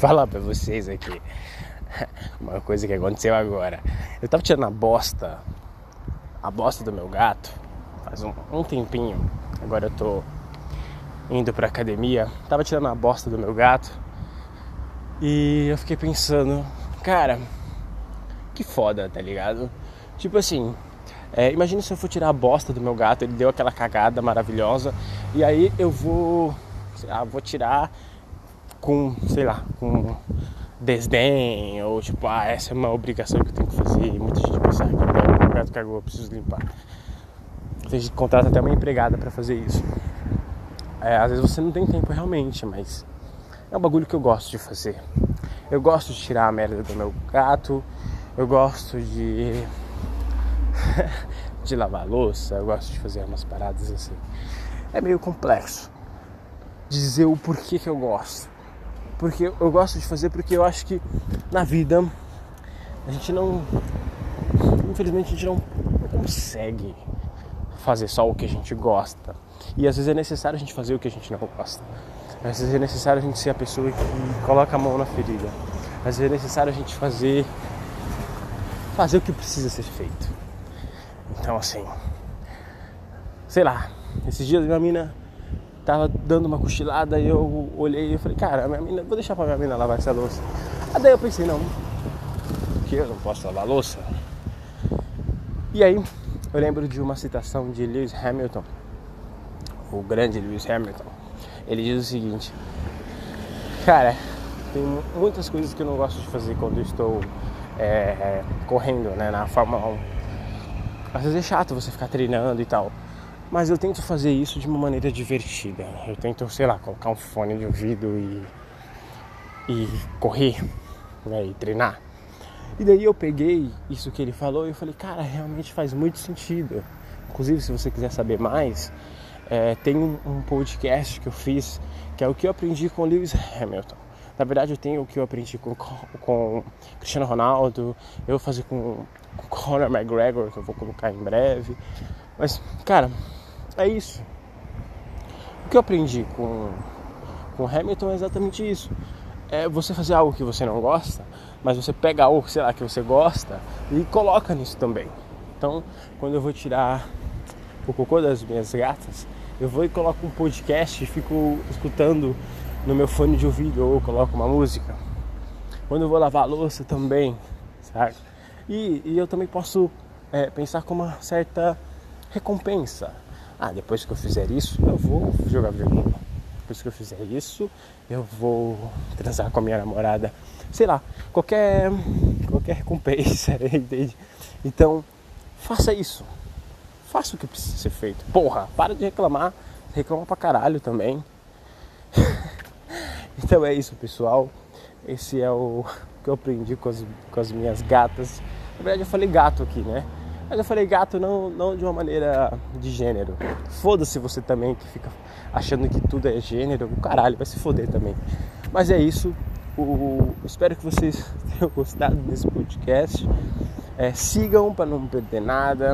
falar pra vocês aqui uma coisa que aconteceu agora. Eu tava tirando a bosta, a bosta do meu gato, faz um, um tempinho. Agora eu tô indo pra academia. Tava tirando a bosta do meu gato e eu fiquei pensando, cara, que foda, tá ligado? Tipo assim, é, imagine se eu for tirar a bosta do meu gato, ele deu aquela cagada maravilhosa, e aí eu vou, lá, vou tirar com, sei lá, com desdém, ou tipo, ah, essa é uma obrigação que eu tenho que fazer. E muita gente pensa, ah, o gato cagou, eu preciso limpar. Tem gente que contrata até uma empregada para fazer isso. É, às vezes você não tem tempo realmente, mas é um bagulho que eu gosto de fazer. Eu gosto de tirar a merda do meu gato, eu gosto de de lavar louça, eu gosto de fazer umas paradas assim. É meio complexo dizer o porquê que eu gosto. Porque eu gosto de fazer porque eu acho que na vida a gente não. Infelizmente a gente não consegue fazer só o que a gente gosta. E às vezes é necessário a gente fazer o que a gente não gosta. Às vezes é necessário a gente ser a pessoa que coloca a mão na ferida. Às vezes é necessário a gente fazer fazer o que precisa ser feito. Então assim, sei lá, esses dias minha mina tava dando uma cochilada e eu olhei e falei, cara, minha mina, vou deixar pra minha mina lavar essa louça. Aí daí eu pensei, não, que eu não posso lavar louça. E aí eu lembro de uma citação de Lewis Hamilton, o grande Lewis Hamilton. Ele diz o seguinte, cara, tem muitas coisas que eu não gosto de fazer quando estou é, correndo né, na Fórmula 1. Às vezes é chato você ficar treinando e tal. Mas eu tento fazer isso de uma maneira divertida. Eu tento, sei lá, colocar um fone de ouvido e, e correr né, e treinar. E daí eu peguei isso que ele falou e eu falei, cara, realmente faz muito sentido. Inclusive, se você quiser saber mais, é, tem um, podcast que eu fiz que é o que eu aprendi com Lewis Hamilton. Na verdade, eu tenho o que eu aprendi com, com Cristiano Ronaldo, eu vou fazer com, com Conor McGregor, que eu vou colocar em breve. Mas, cara, é isso. O que eu aprendi com, com Hamilton é exatamente isso. É você fazer algo que você não gosta, mas você pega algo, sei lá, que você gosta e coloca nisso também. Então, quando eu vou tirar o cocô das minhas gatas, eu vou e coloco um podcast e fico escutando no meu fone de ouvido ou coloco uma música. Quando eu vou lavar a louça também, sabe? E, e eu também posso é, pensar com uma certa recompensa. Ah, depois que eu fizer isso, eu vou jogar videogame. Depois que eu fizer isso, eu vou transar com a minha namorada. Sei lá, qualquer, qualquer recompensa, entende? Então, faça isso. Faça o que precisa ser feito. Porra, para de reclamar. Reclama pra caralho também. então é isso, pessoal. Esse é o que eu aprendi com as, com as minhas gatas. Na verdade, eu falei gato aqui, né? Mas eu falei gato não, não de uma maneira de gênero. Foda-se você também que fica achando que tudo é gênero. O caralho, vai se foder também. Mas é isso. O, espero que vocês tenham gostado desse podcast. É, sigam para não perder nada.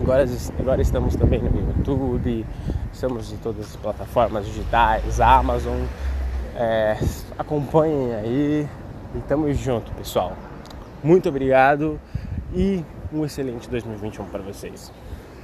Agora, agora estamos também no YouTube, estamos em todas as plataformas digitais, Amazon. É, acompanhem aí e tamo junto, pessoal. Muito obrigado e um excelente 2021 para vocês.